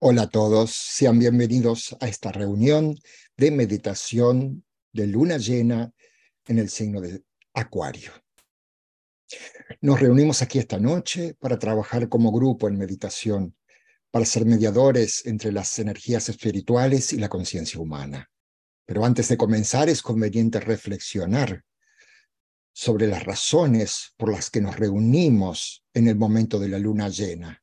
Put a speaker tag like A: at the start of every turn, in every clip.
A: Hola a todos, sean bienvenidos a esta reunión de meditación de luna llena en el signo de Acuario. Nos reunimos aquí esta noche para trabajar como grupo en meditación, para ser mediadores entre las energías espirituales y la conciencia humana. Pero antes de comenzar es conveniente reflexionar sobre las razones por las que nos reunimos en el momento de la luna llena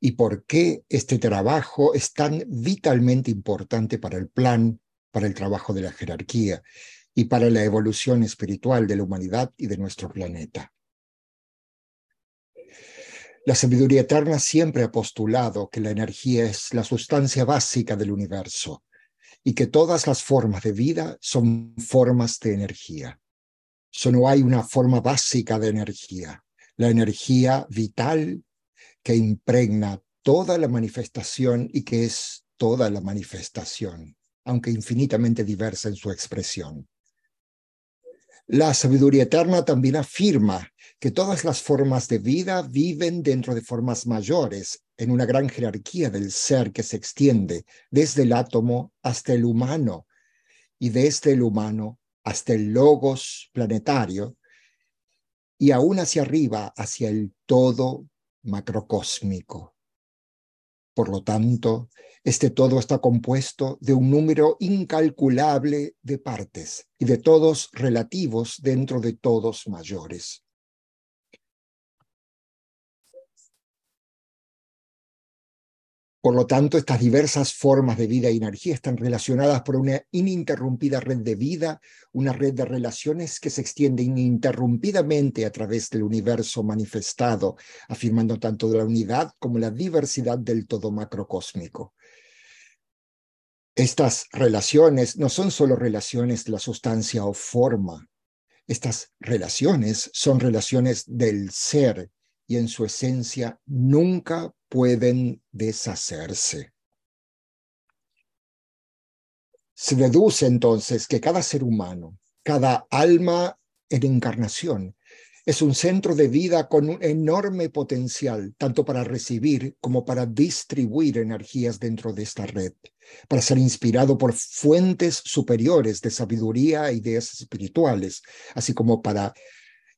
A: y por qué este trabajo es tan vitalmente importante para el plan, para el trabajo de la jerarquía y para la evolución espiritual de la humanidad y de nuestro planeta. La sabiduría eterna siempre ha postulado que la energía es la sustancia básica del universo y que todas las formas de vida son formas de energía. Solo hay una forma básica de energía, la energía vital que impregna toda la manifestación y que es toda la manifestación, aunque infinitamente diversa en su expresión. La sabiduría eterna también afirma que todas las formas de vida viven dentro de formas mayores, en una gran jerarquía del ser que se extiende desde el átomo hasta el humano y desde el humano hasta el logos planetario y aún hacia arriba, hacia el todo macrocósmico. Por lo tanto, este todo está compuesto de un número incalculable de partes y de todos relativos dentro de todos mayores. Por lo tanto, estas diversas formas de vida y energía están relacionadas por una ininterrumpida red de vida, una red de relaciones que se extiende ininterrumpidamente a través del universo manifestado, afirmando tanto la unidad como la diversidad del todo macrocósmico. Estas relaciones no son solo relaciones de la sustancia o forma, estas relaciones son relaciones del ser y en su esencia nunca pueden deshacerse. Se deduce entonces que cada ser humano, cada alma en encarnación, es un centro de vida con un enorme potencial, tanto para recibir como para distribuir energías dentro de esta red, para ser inspirado por fuentes superiores de sabiduría ideas espirituales, así como para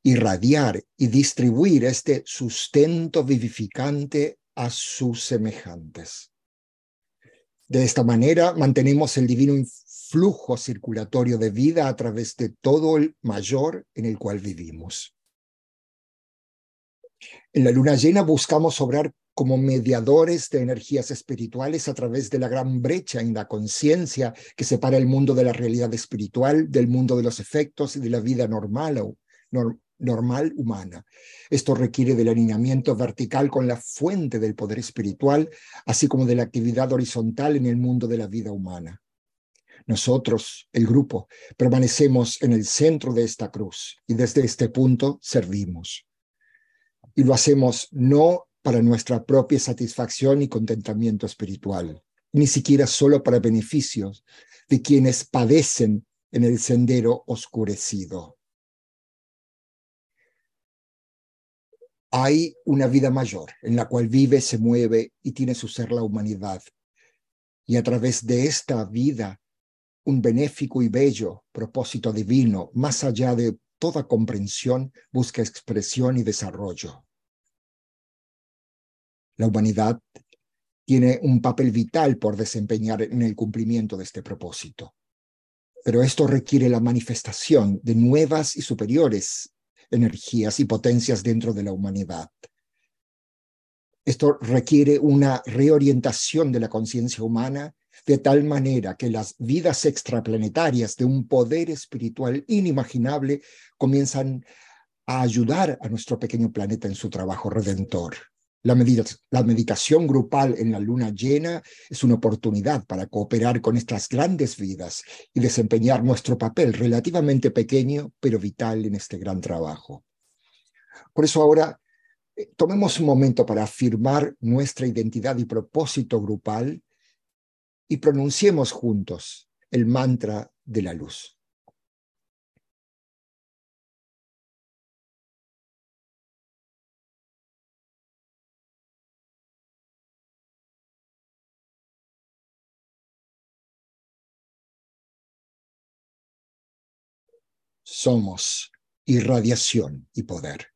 A: irradiar y distribuir este sustento vivificante a sus semejantes. De esta manera mantenemos el divino flujo circulatorio de vida a través de todo el mayor en el cual vivimos. En la luna llena buscamos obrar como mediadores de energías espirituales a través de la gran brecha en la conciencia que separa el mundo de la realidad espiritual del mundo de los efectos y de la vida normal o normal humana. Esto requiere del alineamiento vertical con la fuente del poder espiritual, así como de la actividad horizontal en el mundo de la vida humana. Nosotros, el grupo, permanecemos en el centro de esta cruz y desde este punto servimos. Y lo hacemos no para nuestra propia satisfacción y contentamiento espiritual, ni siquiera solo para beneficios de quienes padecen en el sendero oscurecido. Hay una vida mayor en la cual vive, se mueve y tiene su ser la humanidad. Y a través de esta vida, un benéfico y bello propósito divino, más allá de toda comprensión, busca expresión y desarrollo. La humanidad tiene un papel vital por desempeñar en el cumplimiento de este propósito. Pero esto requiere la manifestación de nuevas y superiores energías y potencias dentro de la humanidad. Esto requiere una reorientación de la conciencia humana de tal manera que las vidas extraplanetarias de un poder espiritual inimaginable comienzan a ayudar a nuestro pequeño planeta en su trabajo redentor. La, meditación grupal en la luna llena es una oportunidad para cooperar con estas grandes vidas y desempeñar nuestro papel relativamente pequeño pero vital en este gran trabajo. Por eso ahora eh, tomemos un momento para afirmar nuestra identidad y propósito grupal y pronunciemos juntos el mantra de la luz. Somos irradiación y poder.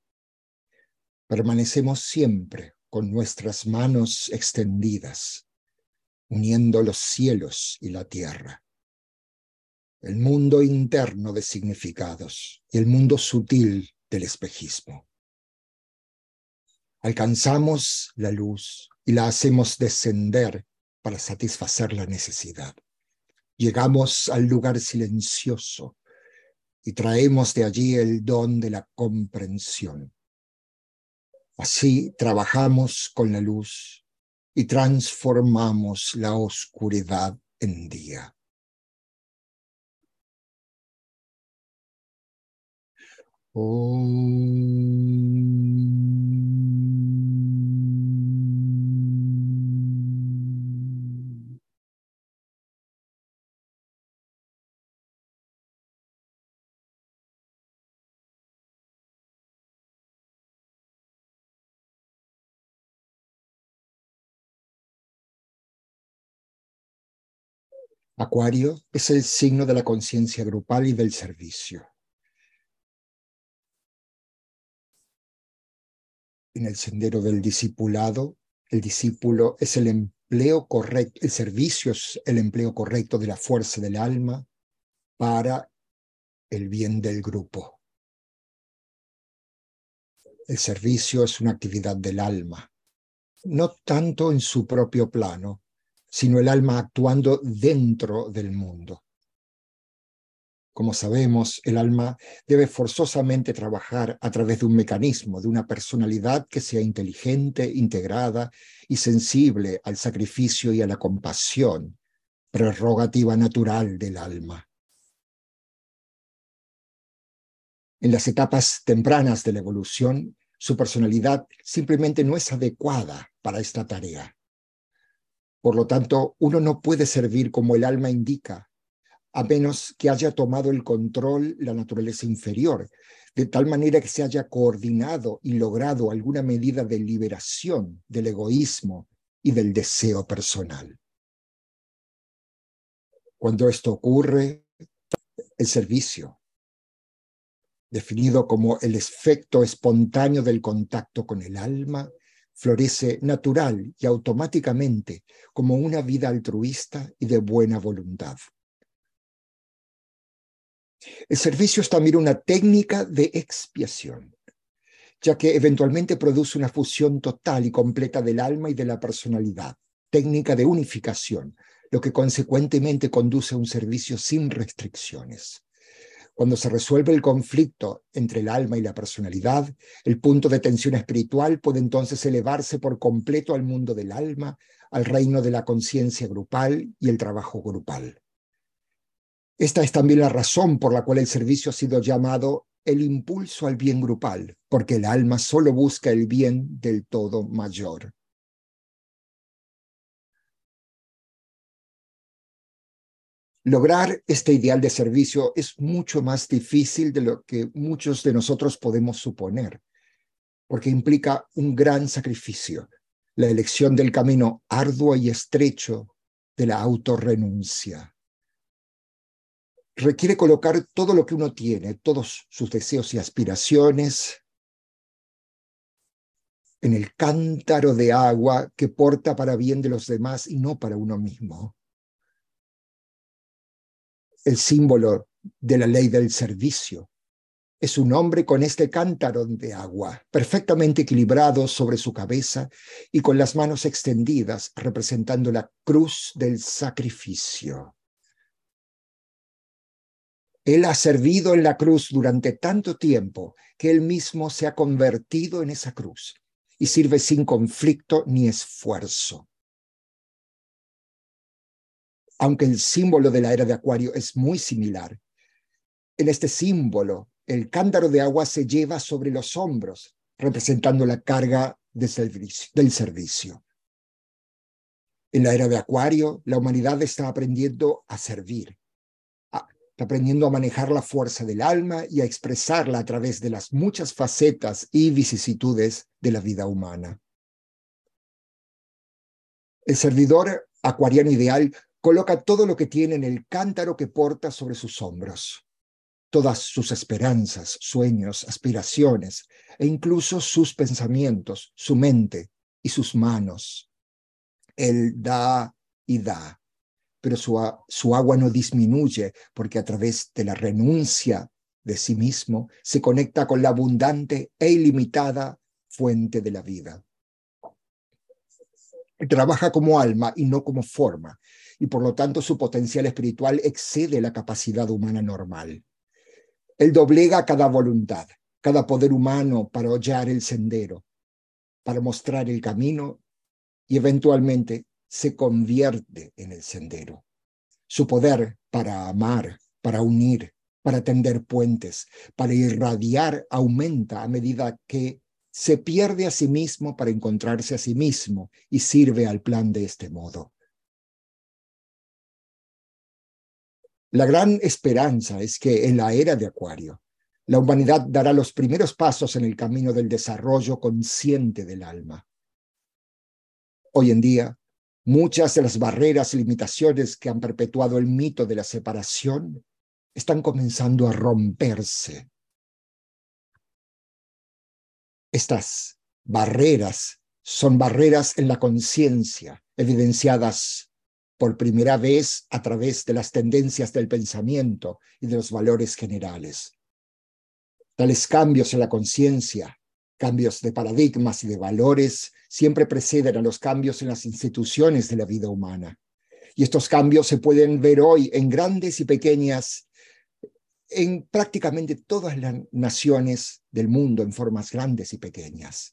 A: Permanecemos siempre con nuestras manos extendidas, uniendo los cielos y la tierra, el mundo interno de significados y el mundo sutil del espejismo. Alcanzamos la luz y la hacemos descender para satisfacer la necesidad. Llegamos al lugar silencioso y traemos de allí el don de la comprensión. Así trabajamos con la luz y transformamos la oscuridad en día. Acuario es el signo de la conciencia grupal y del servicio. En el sendero del discipulado, el discípulo es el empleo correcto, el servicio es el empleo correcto de la fuerza del alma para el bien del grupo. El servicio es una actividad del alma, no tanto en su propio plano, sino el alma actuando dentro del mundo. Como sabemos, el alma debe forzosamente trabajar a través de un mecanismo, de una personalidad que sea inteligente, integrada y sensible al sacrificio y a la compasión, prerrogativa natural del alma. En las etapas tempranas de la evolución, su personalidad simplemente no es adecuada para esta tarea. Por lo tanto, uno no puede servir como el alma indica, a menos que haya tomado el control la naturaleza inferior, de tal manera que se haya coordinado y logrado alguna medida de liberación del egoísmo y del deseo personal. Cuando esto ocurre, el servicio, definido como el efecto espontáneo del contacto con el alma, florece natural y automáticamente como una vida altruista y de buena voluntad. El servicio es también una técnica de expiación, ya que eventualmente produce una fusión total y completa del alma y de la personalidad, técnica de unificación, lo que consecuentemente conduce a un servicio sin restricciones. Cuando se resuelve el conflicto entre el alma y la personalidad, el punto de tensión espiritual puede entonces elevarse por completo al mundo del alma, al reino de la conciencia grupal y el trabajo grupal. Esta es también la razón por la cual el servicio ha sido llamado el impulso al bien grupal, porque el alma solo busca el bien del todo mayor. Lograr este ideal de servicio es mucho más difícil de lo que muchos de nosotros podemos suponer, porque implica un gran sacrificio, la elección del camino arduo y estrecho de la autorrenuncia. Requiere colocar todo lo que uno tiene, todos sus deseos y aspiraciones, en el cántaro de agua que porta para bien de los demás y no para uno mismo el símbolo de la ley del servicio. Es un hombre con este cántaro de agua, perfectamente equilibrado sobre su cabeza y con las manos extendidas, representando la cruz del sacrificio. Él ha servido en la cruz durante tanto tiempo que él mismo se ha convertido en esa cruz y sirve sin conflicto ni esfuerzo aunque el símbolo de la era de Acuario es muy similar. En este símbolo, el cántaro de agua se lleva sobre los hombros, representando la carga del servicio. En la era de Acuario, la humanidad está aprendiendo a servir, está aprendiendo a manejar la fuerza del alma y a expresarla a través de las muchas facetas y vicisitudes de la vida humana. El servidor acuariano ideal coloca todo lo que tiene en el cántaro que porta sobre sus hombros. todas sus esperanzas, sueños, aspiraciones e incluso sus pensamientos, su mente y sus manos. Él da y da, pero su, agua no disminuye porque a través de la renuncia de sí mismo se conecta con la abundante e ilimitada fuente de la vida. Trabaja como alma y no como forma, y por lo tanto su potencial espiritual excede la capacidad humana normal. Él doblega cada voluntad, cada poder humano para hollar el sendero, para mostrar el camino y eventualmente se convierte en el sendero. Su poder para amar, para unir, para tender puentes, para irradiar, aumenta a medida que se pierde a sí mismo para encontrarse a sí mismo y sirve al plan de este modo. La gran esperanza es que en la era de Acuario, la humanidad dará los primeros pasos en el camino del desarrollo consciente del alma. Hoy en día, muchas de las barreras y limitaciones que han perpetuado el mito de la separación están comenzando a romperse. Estas barreras son barreras en la conciencia, evidenciadas por primera vez a través de las tendencias del pensamiento y de los valores generales. Tales cambios en la conciencia, cambios de paradigmas y de valores, siempre preceden a los cambios en las instituciones de la vida humana. Y estos cambios se pueden ver hoy en grandes y pequeñas en prácticamente todas las naciones del mundo en formas grandes y pequeñas.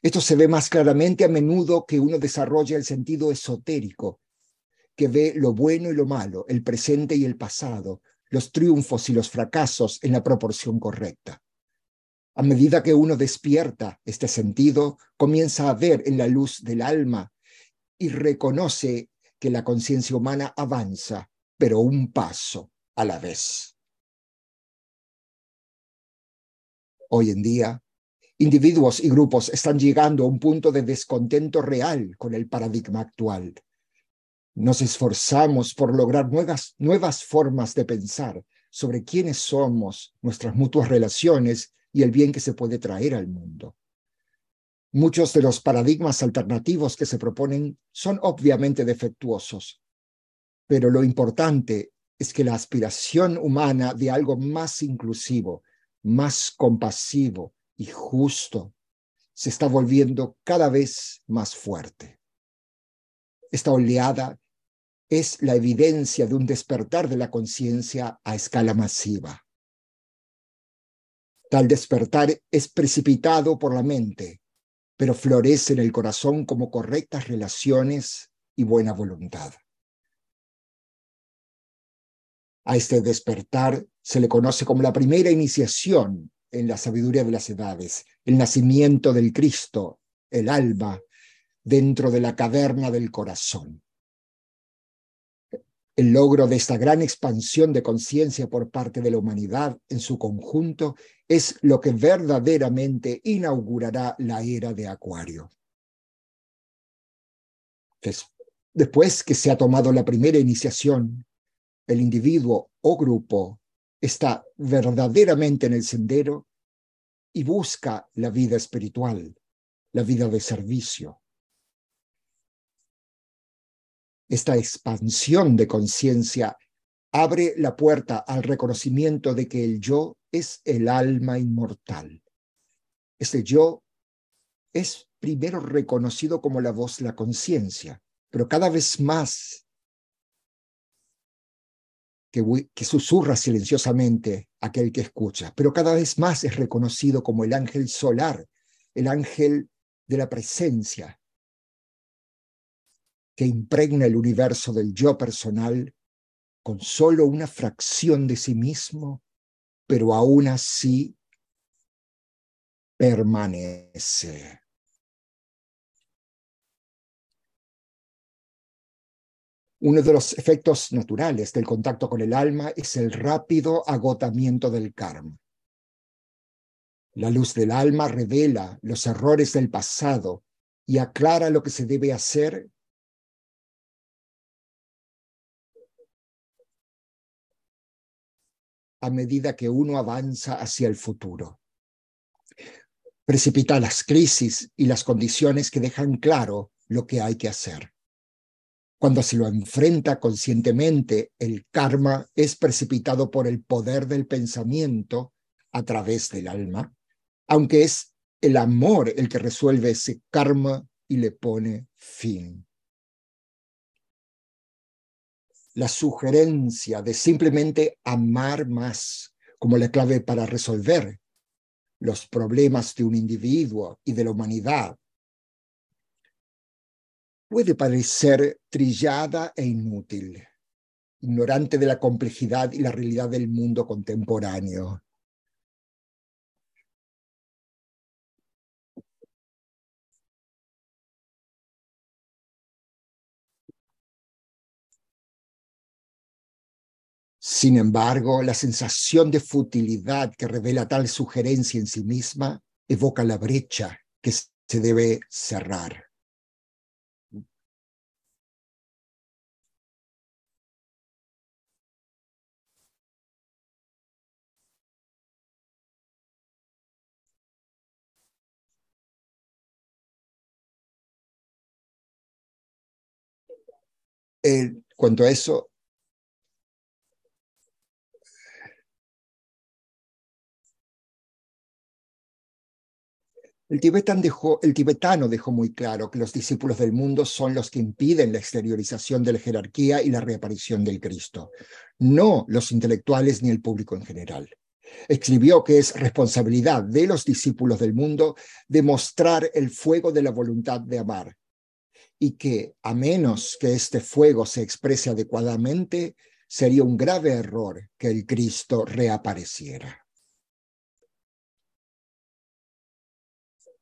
A: Esto se ve más claramente a menudo que uno desarrolla el sentido esotérico, que ve lo bueno y lo malo, el presente y el pasado, los triunfos y los fracasos en la proporción correcta. A medida que uno despierta este sentido, comienza a ver en la luz del alma y reconoce que la conciencia humana avanza, pero un paso a la vez. Hoy en día, individuos y grupos están llegando a un punto de descontento real con el paradigma actual. Nos esforzamos por lograr nuevas, nuevas formas de pensar sobre quiénes somos, nuestras mutuas relaciones y el bien que se puede traer al mundo. Muchos de los paradigmas alternativos que se proponen son obviamente defectuosos, pero lo importante es que la aspiración humana de algo más inclusivo, más compasivo y justo, se está volviendo cada vez más fuerte. Esta oleada es la evidencia de un despertar de la conciencia a escala masiva. Tal despertar es precipitado por la mente, pero florece en el corazón como correctas relaciones y buena voluntad. A este despertar se le conoce como la primera iniciación en la sabiduría de las edades, el nacimiento del Cristo, el alma, dentro de la caverna del corazón. El logro de esta gran expansión de conciencia por parte de la humanidad en su conjunto es lo que verdaderamente inaugurará la era de Acuario. Después que se ha tomado la primera iniciación, el individuo o grupo está verdaderamente en el sendero y busca la vida espiritual, la vida de servicio. Esta expansión de conciencia abre la puerta al reconocimiento de que el yo es el alma inmortal. Este yo es primero reconocido como la voz, la conciencia, pero cada vez más que, susurra silenciosamente aquel que escucha, pero cada vez más es reconocido como el ángel solar, el ángel de la presencia, que impregna el universo del yo personal con solo una fracción de sí mismo, pero aún así permanece. Uno de los efectos naturales del contacto con el alma es el rápido agotamiento del karma. La luz del alma revela los errores del pasado y aclara lo que se debe hacer a medida que uno avanza hacia el futuro. Precipita las crisis y las condiciones que dejan claro lo que hay que hacer. Cuando se lo enfrenta conscientemente, el karma es precipitado por el poder del pensamiento a través del alma, aunque es el amor el que resuelve ese karma y le pone fin. La sugerencia de simplemente amar más como la clave para resolver los problemas de un individuo y de la humanidad puede parecer trillada e inútil, ignorante de la complejidad y la realidad del mundo contemporáneo. Sin embargo, la sensación de futilidad que revela tal sugerencia en sí misma evoca la brecha que se debe cerrar. En cuanto a eso, El, tibetano dejó muy claro que los discípulos del mundo son los que impiden la exteriorización de la jerarquía y la reaparición del Cristo, no los intelectuales ni el público en general. Escribió que es responsabilidad de los discípulos del mundo demostrar el fuego de la voluntad de amar, y que a menos que este fuego se exprese adecuadamente, sería un grave error que el Cristo reapareciera.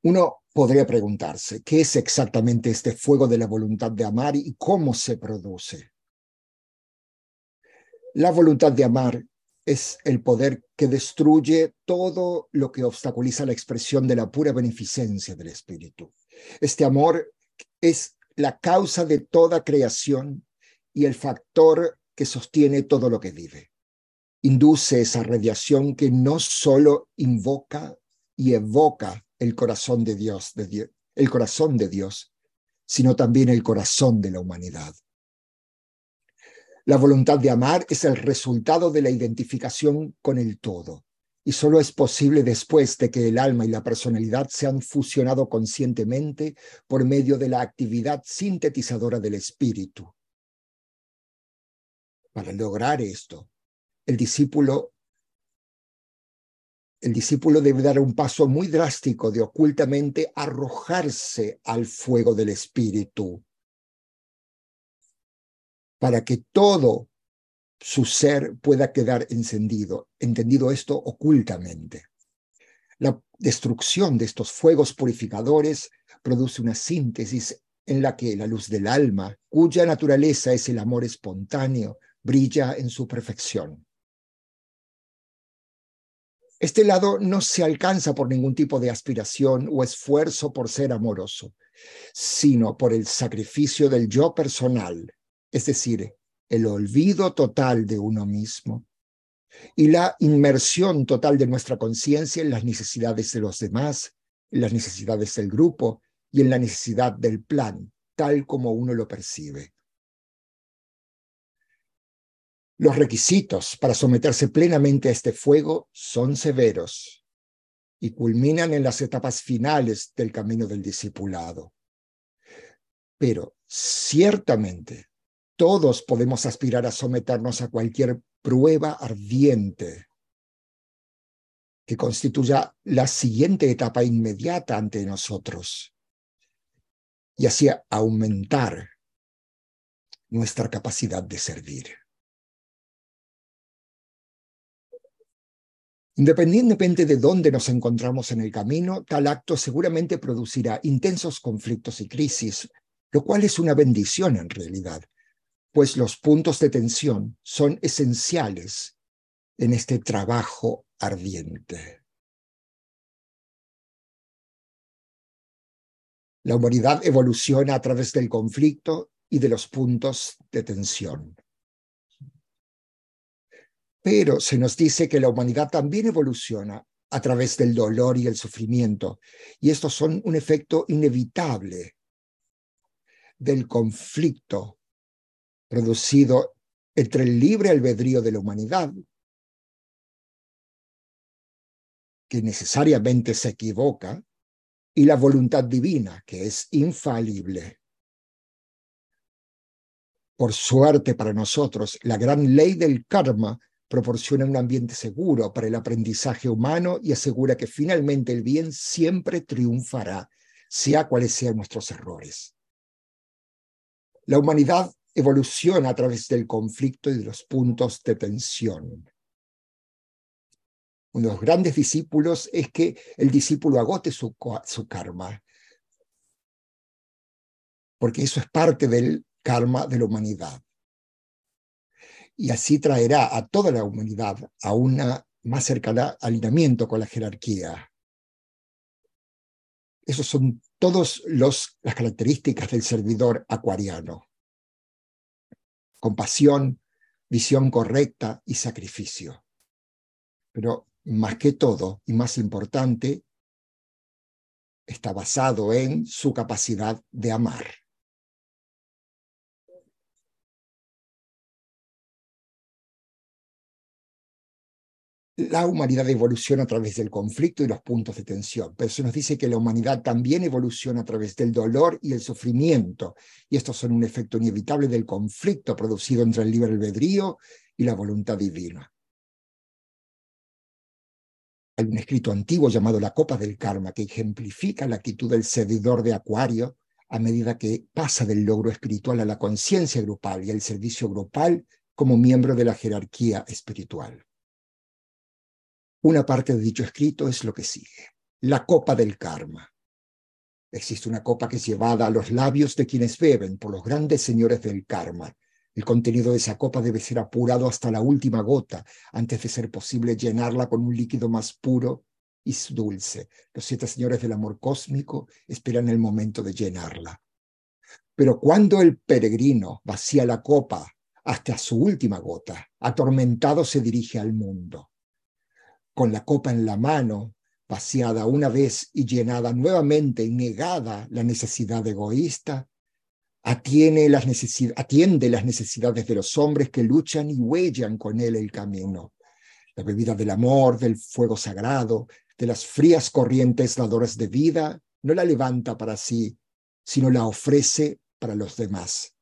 A: Uno podría preguntarse, ¿qué es exactamente este fuego de la voluntad de amar y cómo se produce? La voluntad de amar es el poder que destruye todo lo que obstaculiza la expresión de la pura beneficencia del Espíritu. Este amor es la causa de toda creación y el factor que sostiene todo lo que vive. Induce esa radiación que no solo invoca y evoca el corazón de Dios, el corazón de Dios, sino también el corazón de la humanidad. La voluntad de amar es el resultado de la identificación con el todo y solo es posible después de que el alma y la personalidad se han fusionado conscientemente por medio de la actividad sintetizadora del espíritu. Para lograr esto, el discípulo el discípulo debe dar un paso muy drástico de ocultamente arrojarse al fuego del espíritu para que todo su ser pueda quedar encendido, entendido esto ocultamente. La destrucción de estos fuegos purificadores produce una síntesis en la que la luz del alma, cuya naturaleza es el amor espontáneo, brilla en su perfección. Este lado no se alcanza por ningún tipo de aspiración o esfuerzo por ser amoroso, sino por el sacrificio del yo personal, es decir, el olvido total de uno mismo y la inmersión total de nuestra conciencia en las necesidades de los demás, en las necesidades del grupo y en la necesidad del plan, tal como uno lo percibe. Los requisitos para someterse plenamente a este fuego son severos y culminan en las etapas finales del camino del discipulado. Pero ciertamente todos podemos aspirar a someternos a cualquier prueba ardiente que constituya la siguiente etapa inmediata ante nosotros y así aumentar nuestra capacidad de servir. Independientemente de dónde nos encontramos en el camino, tal acto seguramente producirá intensos conflictos y crisis, lo cual es una bendición en realidad, pues los puntos de tensión son esenciales en este trabajo ardiente. La humanidad evoluciona a través del conflicto y de los puntos de tensión. Pero se nos dice que la humanidad también evoluciona a través del dolor y el sufrimiento. Y estos son un efecto inevitable del conflicto producido entre el libre albedrío de la humanidad, que necesariamente se equivoca, y la voluntad divina, que es infalible. Por suerte para nosotros, la gran ley del karma proporciona un ambiente seguro para el aprendizaje humano y asegura que finalmente el bien siempre triunfará, sea cuales sean nuestros errores. La humanidad evoluciona a través del conflicto y de los puntos de tensión. Uno de los grandes discípulos es que el discípulo agote su, su karma, porque eso es parte del karma de la humanidad y así traerá a toda la humanidad a una más cercana alineamiento con la jerarquía. Esas son todas las características del servidor acuariano. Compasión, visión correcta y sacrificio. Pero más que todo, y más importante, está basado en su capacidad de amar. La humanidad evoluciona a través del conflicto y los puntos de tensión, pero se nos dice que la humanidad también evoluciona a través del dolor y el sufrimiento, y estos son un efecto inevitable del conflicto producido entre el libre albedrío y la voluntad divina. Hay un escrito antiguo llamado La Copa del Karma que ejemplifica la actitud del servidor de Acuario a medida que pasa del logro espiritual a la conciencia grupal y el servicio grupal como miembro de la jerarquía espiritual. Una parte de dicho escrito es lo que sigue. La copa del karma. Existe una copa que es llevada a los labios de quienes beben por los grandes señores del karma. El contenido de esa copa debe ser apurado hasta la última gota antes de ser posible llenarla con un líquido más puro y dulce. Los siete señores del amor cósmico esperan el momento de llenarla. Pero cuando el peregrino vacía la copa hasta su última gota, atormentado se dirige al mundo con la copa en la mano, vaciada una vez y llenada nuevamente y negada la necesidad egoísta, atiende las, atiende las necesidades de los hombres que luchan y huellan con él el camino. La bebida del amor, del fuego sagrado, de las frías corrientes dadoras de vida, no la levanta para sí, sino la ofrece para los demás.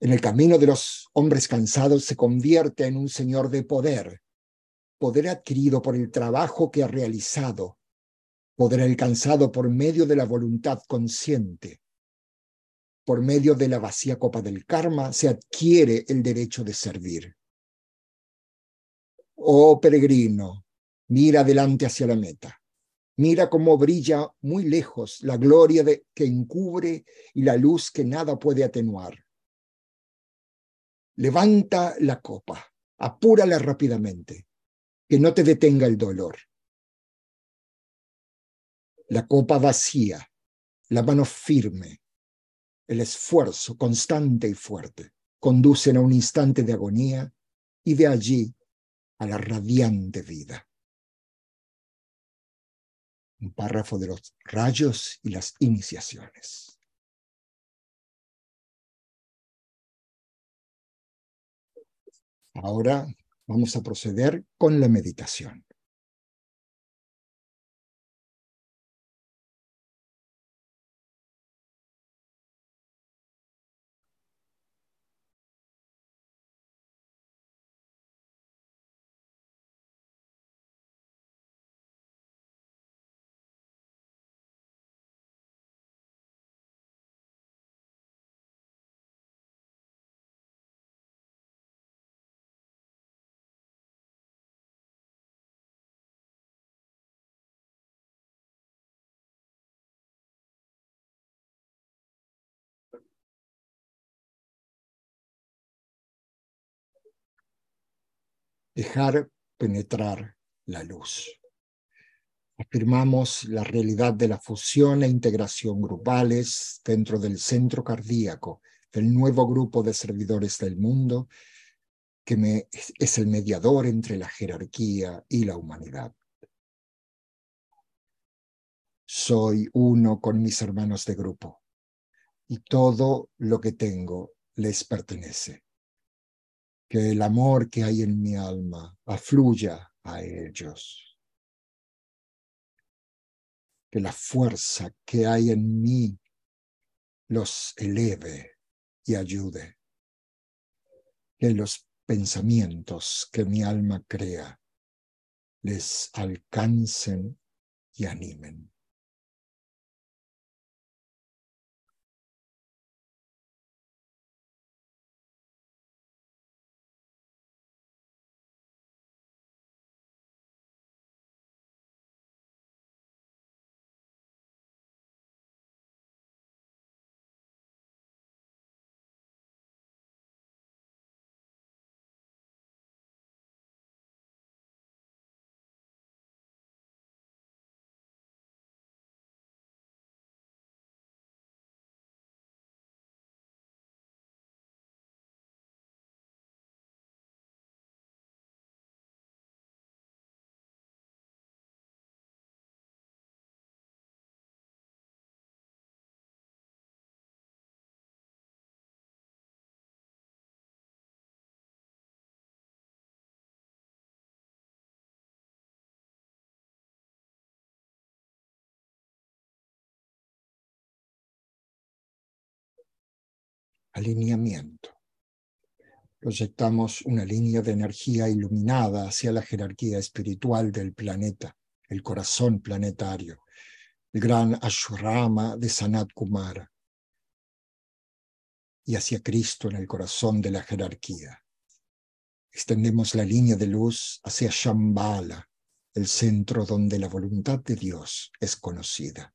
A: En el camino de los hombres cansados se convierte en un señor de poder, poder adquirido por el trabajo que ha realizado, poder alcanzado por medio de la voluntad consciente. Por medio de la vacía copa del karma se adquiere el derecho de servir. Oh peregrino, mira adelante hacia la meta. Mira cómo brilla muy lejos la gloria que encubre y la luz que nada puede atenuar. Levanta la copa, apúrala rápidamente que no te detenga el dolor. La copa vacía, la mano firme, el esfuerzo constante y fuerte conducen a un instante de agonía y de allí a la radiante vida. Un párrafo de los rayos y las iniciaciones. Ahora Vamos a proceder con la meditación. Dejar penetrar la luz. Afirmamos la realidad de la fusión e integración grupales dentro del centro cardíaco del nuevo grupo de servidores del mundo que es el mediador entre la jerarquía y la humanidad. Soy uno con mis hermanos de grupo y todo lo que tengo les pertenece. Que el amor que hay en mi alma afluya a ellos. Que la fuerza que hay en mí los eleve y ayude. Que los pensamientos que mi alma crea les alcancen y animen. Alineamiento. Proyectamos una línea de energía iluminada hacia la jerarquía espiritual del planeta, el corazón planetario, el gran Ashurama de Sanat Kumara, y hacia Cristo en el corazón de la jerarquía. Extendemos la línea de luz hacia Shambhala, el centro donde la voluntad de Dios es conocida.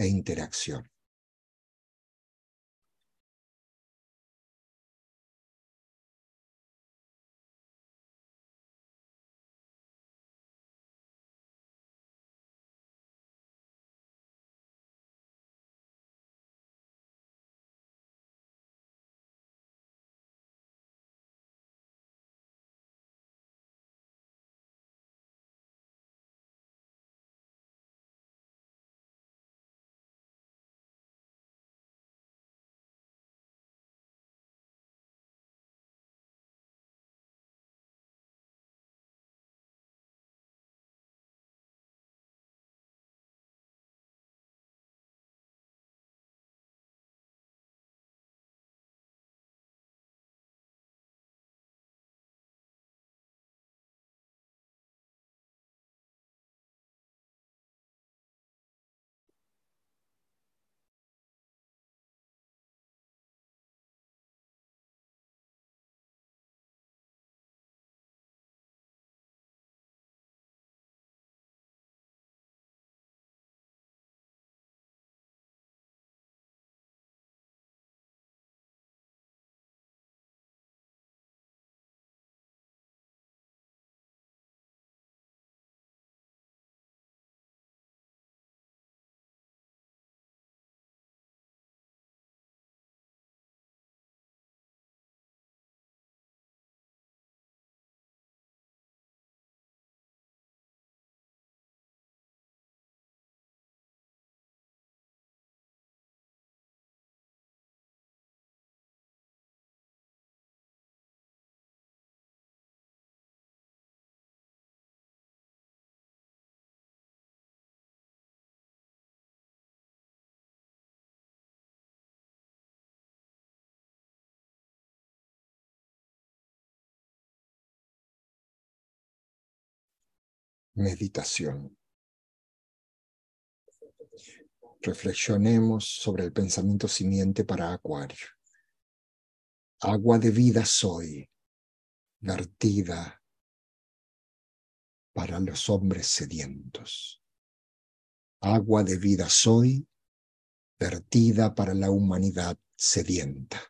A: e interacción. Meditación. Reflexionemos sobre el pensamiento simiente para Acuario. Agua de vida soy, vertida para los hombres sedientos. Agua de vida soy, vertida para la humanidad sedienta.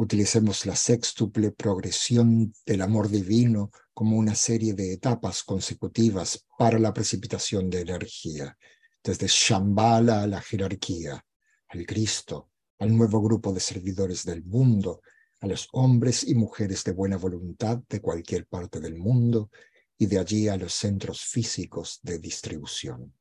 A: Utilicemos la sextuple progresión del amor divino como una serie de etapas consecutivas para la precipitación de energía, desde Shambhala a la jerarquía, al Cristo, al nuevo grupo de servidores del mundo, a los hombres y mujeres de buena voluntad de cualquier parte del mundo y de allí a los centros físicos de distribución.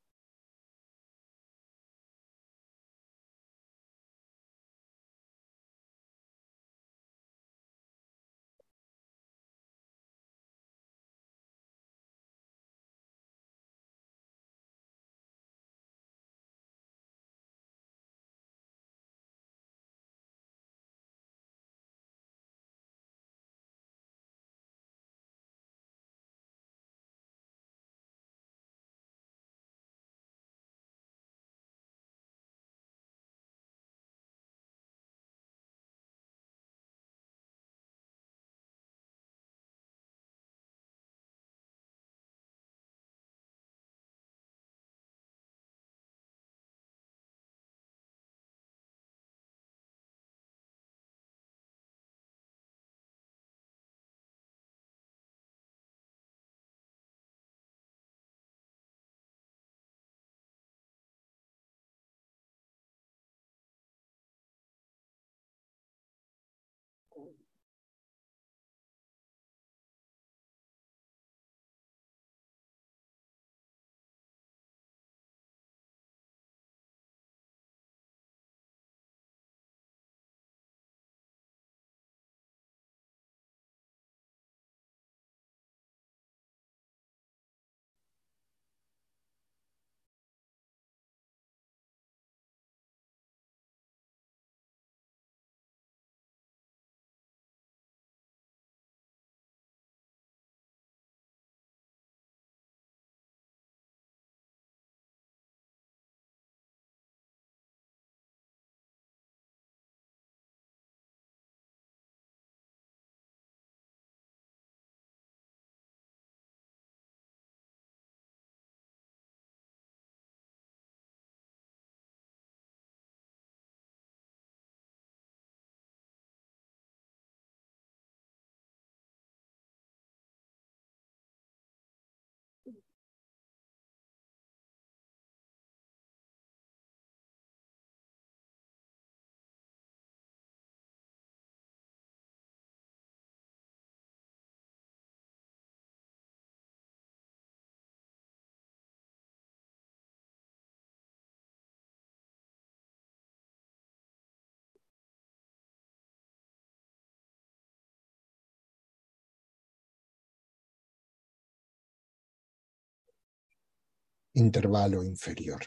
A: Intervalo inferior.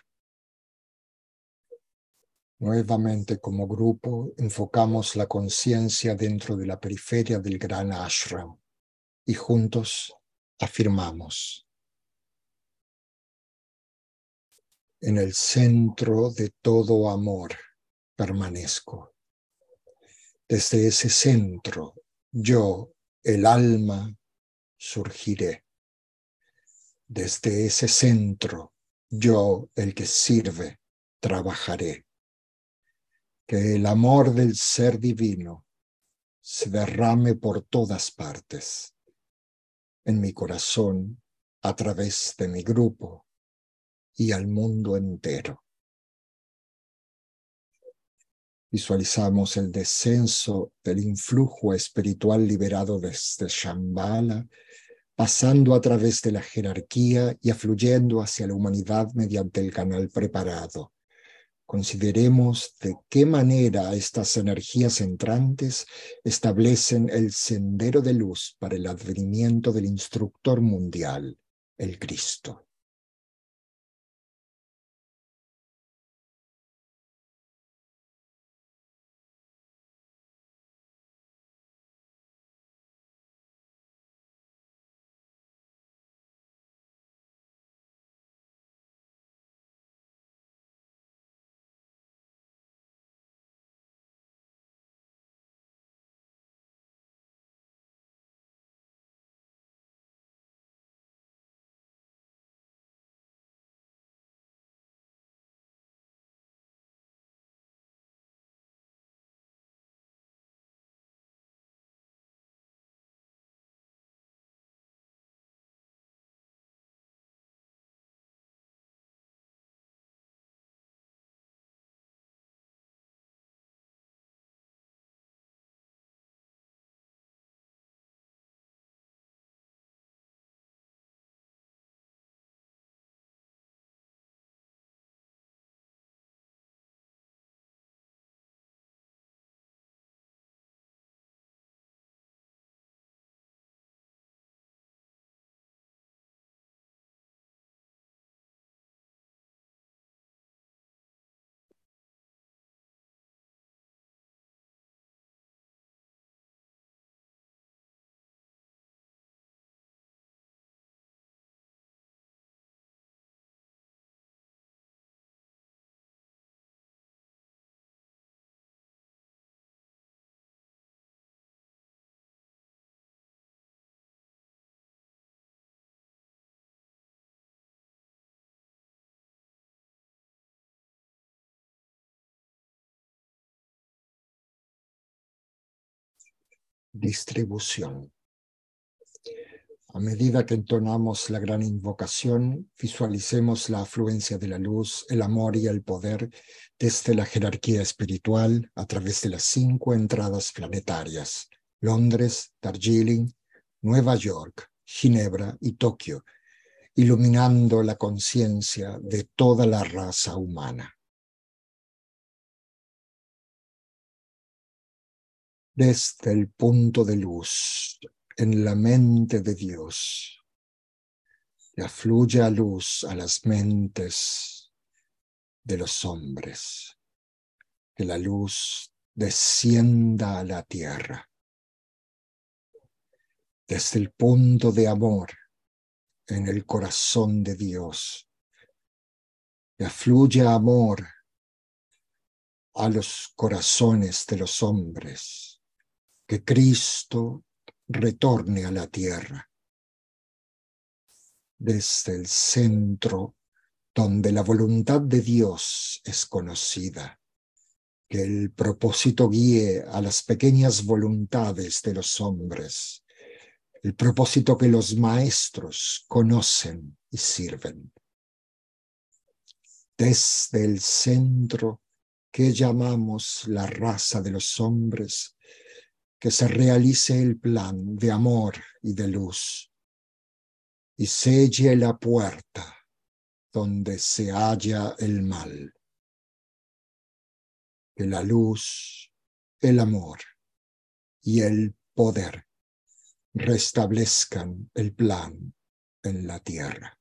A: Nuevamente como grupo enfocamos la conciencia dentro de la periferia del gran ashram y juntos afirmamos. En el centro de todo amor permanezco. Desde ese centro yo, el alma, surgiré desde ese centro, yo, el que sirve, trabajaré. Que el amor del ser divino se derrame por todas partes, en mi corazón, a través de mi grupo y al mundo entero. Visualizamos el descenso del influjo espiritual liberado desde Shambhala pasando a través de la jerarquía y afluyendo hacia la humanidad mediante el canal preparado. Consideremos de qué manera estas energías entrantes establecen el sendero de luz para el advenimiento del instructor mundial, el Cristo. Distribución. A medida que entonamos la gran invocación, visualicemos la afluencia de la luz, el amor y el poder desde la jerarquía espiritual a través de las cinco entradas planetarias, Londres, Darjeeling, Nueva York, Ginebra y Tokio, iluminando la conciencia de toda la raza humana. Desde el punto de luz en la mente de Dios, ya fluye a luz a las mentes de los hombres, que la luz descienda a la tierra. Desde el punto de amor en el corazón de Dios. Y afluye amor a los corazones de los hombres, que Cristo retorne a la tierra. Desde el centro donde la voluntad de Dios es conocida, que el propósito guíe a las pequeñas voluntades de los hombres el propósito que los maestros conocen y sirven. Desde el centro que llamamos la raza de los hombres, que se realice el plan de amor y de luz y selle la puerta donde se halla el mal. Que la luz, el amor y el poder restablezcan el plan en la tierra.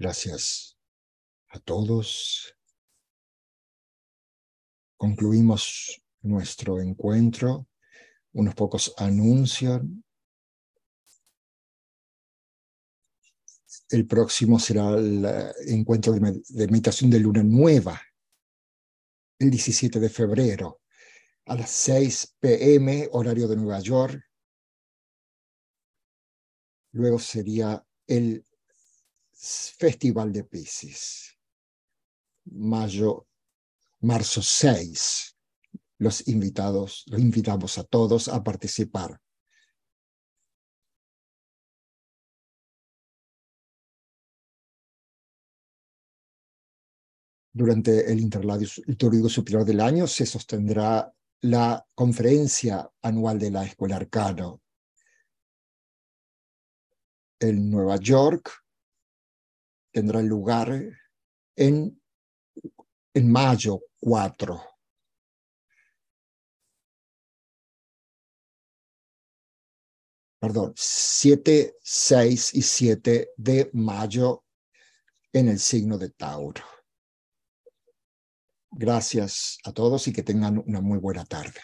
A: Gracias a todos. Concluimos nuestro encuentro. Unos pocos anuncios. El próximo será el eh, encuentro de, meditación de luna nueva, el 17 de febrero, a las 6 pm, horario de Nueva York. Luego sería el Festival de Pisces. Mayo, marzo 6. Los invitados, los invitamos a todos a participar. Durante el interladio litúrgico superior del año se sostendrá la conferencia anual de la Escuela Arcano en Nueva York tendrá lugar en, en mayo 4. Perdón, 7, 6 y 7 de mayo en el signo de Tauro. Gracias a todos y que tengan una muy buena tarde.